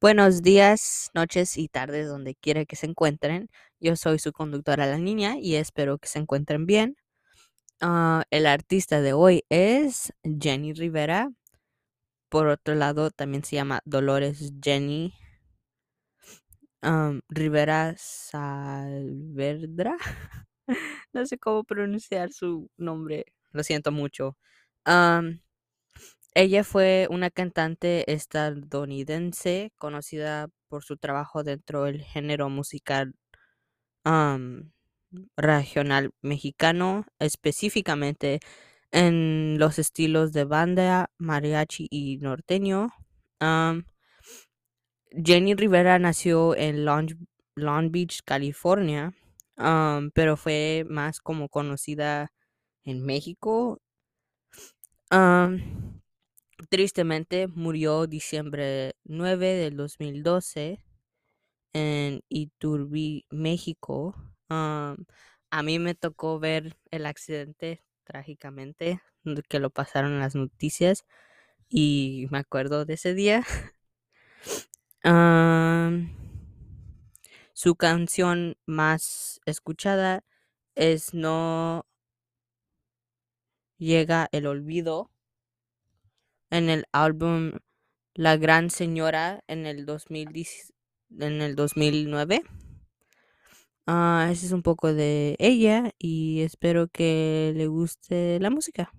Buenos días, noches y tardes donde quiera que se encuentren. Yo soy su conductora la niña y espero que se encuentren bien. Ah, el artista de hoy es Jenny Rivera. Por otro lado, también se llama Dolores Jenny am, Rivera Salverdra. no sé cómo pronunciar su nombre. Lo siento mucho. Ella fue una cantante estadounidense conocida por su trabajo dentro del género musical regional mexicano, específicamente en los estilos de banda, mariachi y norteño. Jenny Rivera nació en Long, Beach, California, pero fue más como conocida en México. Tristemente murió diciembre 9 del 2012 en Iturbi, México. A mí me tocó ver el accidente trágicamente que lo pasaron en las noticias y me acuerdo de ese día. Su canción más escuchada es No llega el olvido en el álbum La Gran Señora en el 2010 en el 2009. Ah, ese es un poco de ella y espero que le guste la música.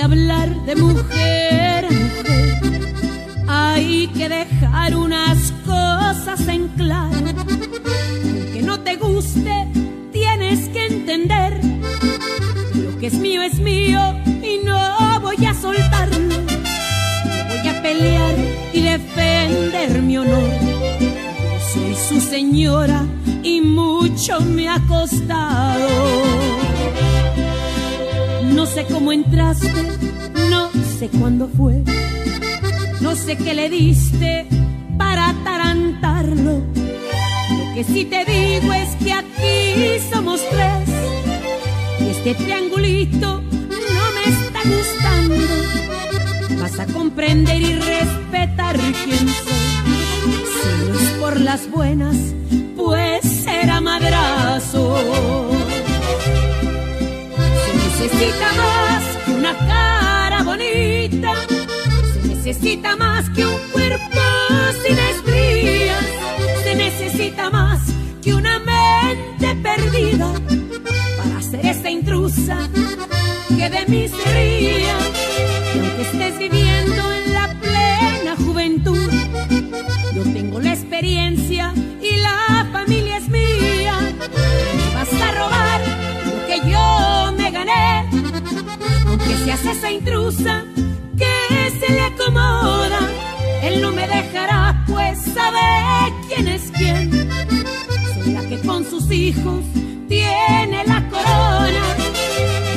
Que hablar de mujer. Hay que dejar unas cosas en claro. Aunque no te guste, tienes que entender. Lo que es mío es mío y no voy a soltarlo. Voy a pelear y defender mi honor. Soy su señora y mucho me ha costado. No sé cómo entraste, no sé cuándo fue, no sé qué le diste para atarantarlo. Lo que sí te digo es que aquí somos tres y este triangulito no me está gustando. Vas a comprender y respetar quién soy. Si no es por las buenas, pues necesita más que una cara bonita, se necesita más que un cuerpo sin estrías, se necesita más que una mente perdida para ser esta intrusa que de mí se ría. Estés viviendo esa intrusa que se le acomoda. Él no me dejará, pues sabe quién es quién. Soy la que con sus hijos tiene la corona.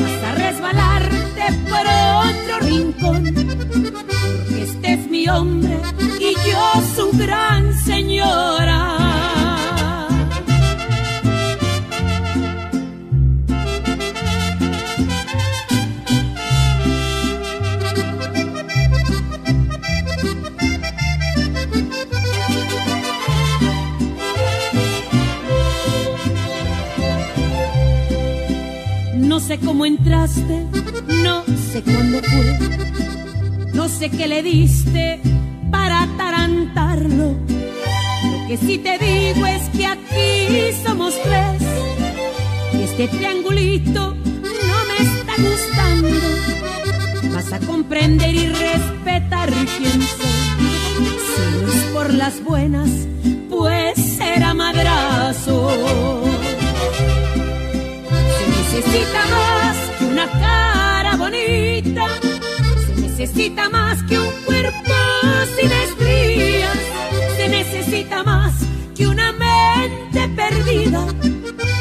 Vas a resbalarte por otro rincón, porque este es mi hombre y yo su gran No sé cómo entraste, no sé cuándo fue, no sé qué le diste para atarantarlo. Lo que sí te digo es que aquí somos tres y este triangulito no me está gustando. Vas a comprender y respetar quién soy. Si no es por las buenas, pues necesita más que un cuerpo sin estrías, se necesita más que una mente perdida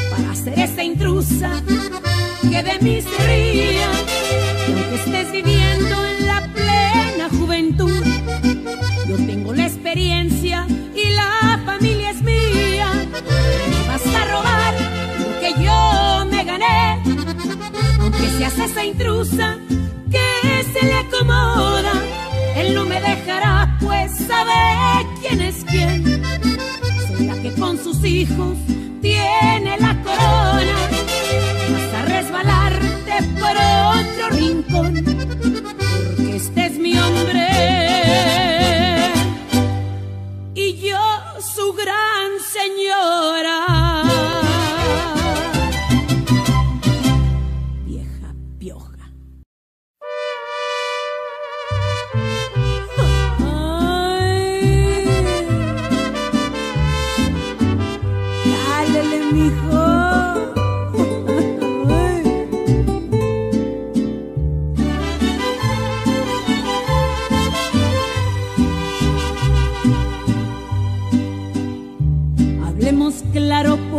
para ser esa intrusa que de mí se ría. que estés viviendo en la plena juventud. Yo tengo la experiencia y la familia es mía. Me vas a robar lo que yo me gané, aunque seas esa intrusa se le acomoda. Él no me dejará, pues sabe quién es quién. Será que con sus hijos tiene la corona. Vas a resbalarte por otro rincón, porque este es mi hombre.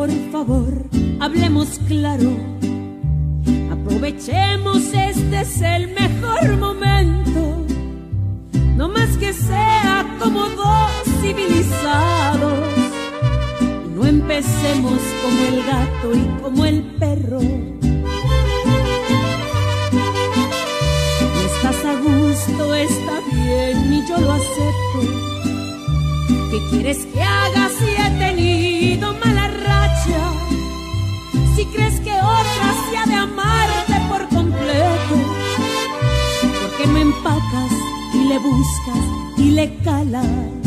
Por favor, hablemos claro. Aprovechemos, este es el mejor momento. No más que sea como dos civilizados. No empecemos como el gato y como el perro. No estás a gusto, está bien y yo lo acepto. ¿Qué quieres que haga si he tenido mala Si crees que otra se ha de amarte por completo, ¿por qué no empacas y le buscas y le calas?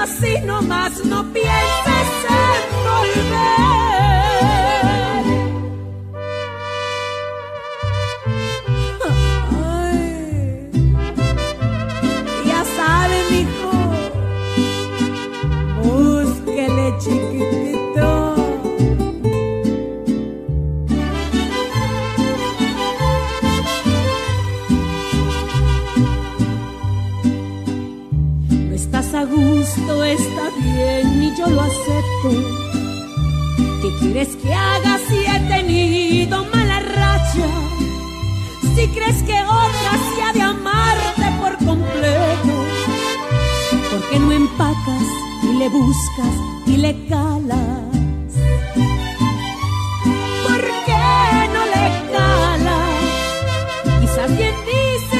Así, nomás no pienses en volver. A gusto, está bien y yo lo acepto. ¿Qué quieres que haga si he tenido mala racha? Si crees que otra se ha de amarte por completo, ¿por qué no empacas y le buscas y le calas? ¿Por qué no le calas? Quizás bien dices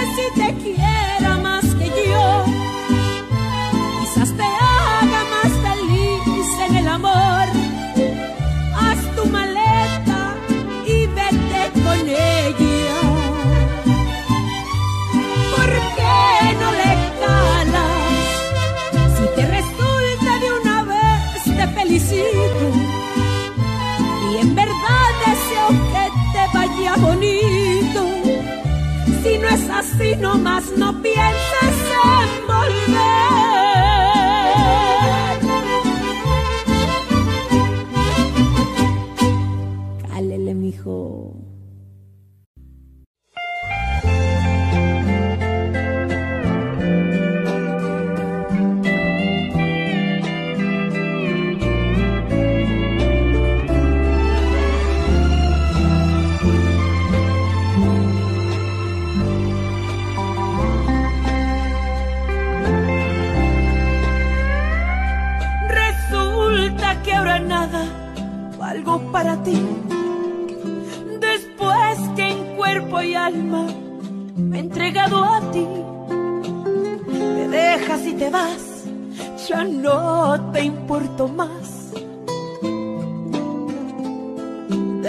así, nomás no pienses en volver.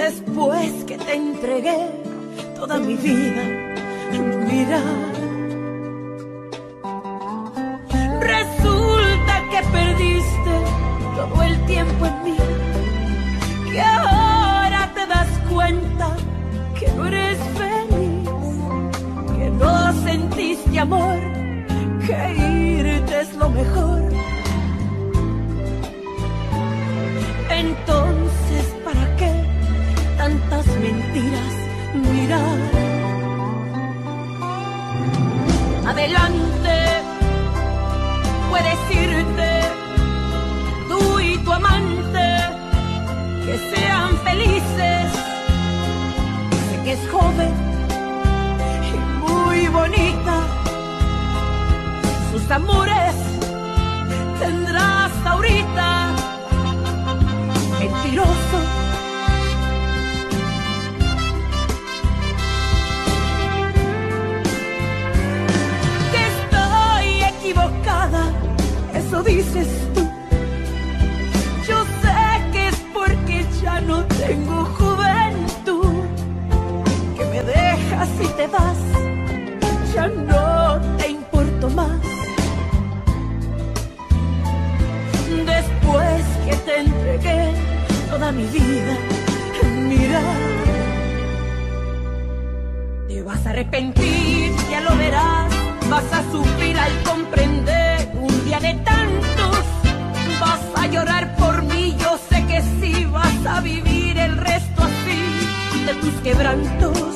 Después que te entregué toda mi vida, mira. Resulta que perdiste todo el tiempo en mí que ahora te das cuenta que no eres feliz, que no sentiste amor, que irte es lo mejor. Dices tú. Yo sé que es porque ya no tengo juventud, que me dejas y te vas, ya no te importo más. Después que te entregué toda mi vida, mira, te vas a arrepentir, ya lo verás, vas a sufrir al comprender de tantos, vas a llorar por mí, yo sé que sí, vas a vivir el resto así de tus quebrantos.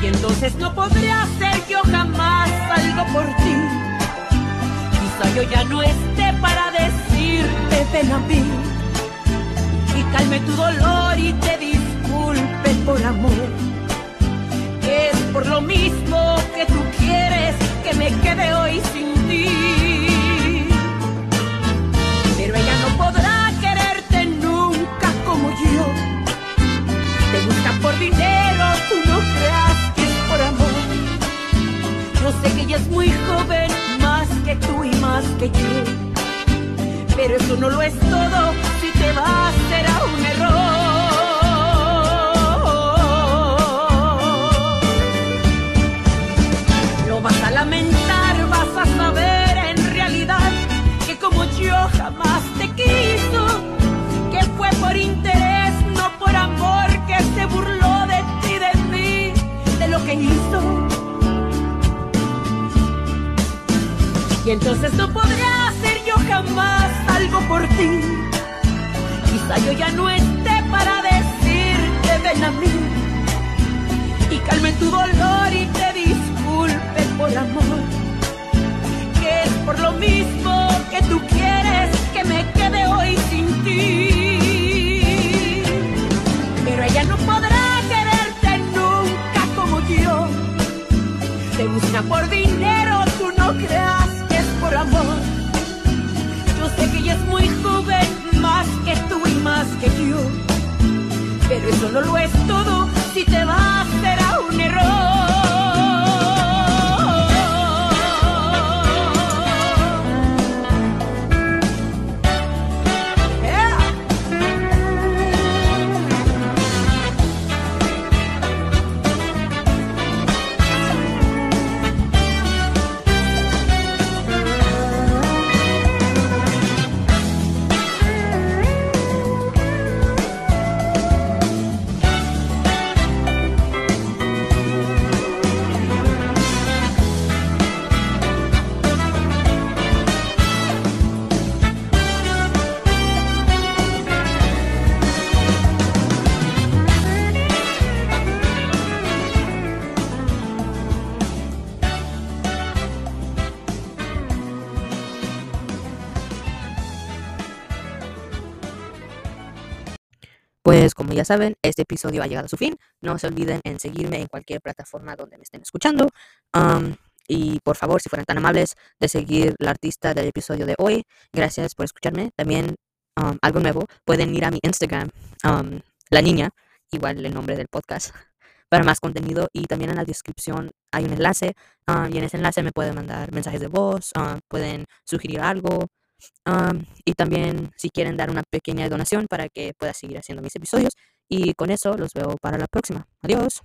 Y entonces no podré hacer yo jamás algo por ti. Quizá yo ya no esté para decirte ven a mí y calme tu dolor y te disculpe por amor. Es por lo mismo que tú quieres me quede hoy sin ti. Pero ella no podrá quererte nunca como yo. Te busca por dinero, tú no creas que es por amor. Yo sé que ella es muy joven, más que tú y más que yo. Pero eso no lo es todo, si te vas será un error. Vas a lamentar, vas a saber en realidad que como yo jamás te quiso, que fue por interés, no por amor, que se burló de ti, de mí, de lo que hizo. Y entonces no podré hacer yo jamás algo por ti. Quizá yo ya no esté para decirte ven a mí y calme tu dolor y te disculpe por amor. Que es por lo mismo que tú quieres que me quede hoy sin ti. Pero ella no podrá quererte nunca como yo. Te busca por dinero, tú no creas que es por amor. Yo sé que ella es muy joven, más que tú y más que yo. Pero eso no lo es todo, si te vas será un error. Pues como ya saben, este episodio ha llegado a su fin. No se olviden en seguirme en cualquier plataforma donde me estén escuchando. Am, y por favor, si fueran tan amables de seguir la artista del episodio de hoy. Gracias por escucharme. También am, algo nuevo, pueden ir a mi Instagram, am, la niña, igual el nombre del podcast, para más contenido. Y también en la descripción hay un enlace. y en ese enlace me pueden mandar mensajes de voz, pueden sugerir algo. Y también si quieren dar una pequeña donación para que pueda seguir haciendo mis episodios. Y con eso los veo para la próxima. Adiós.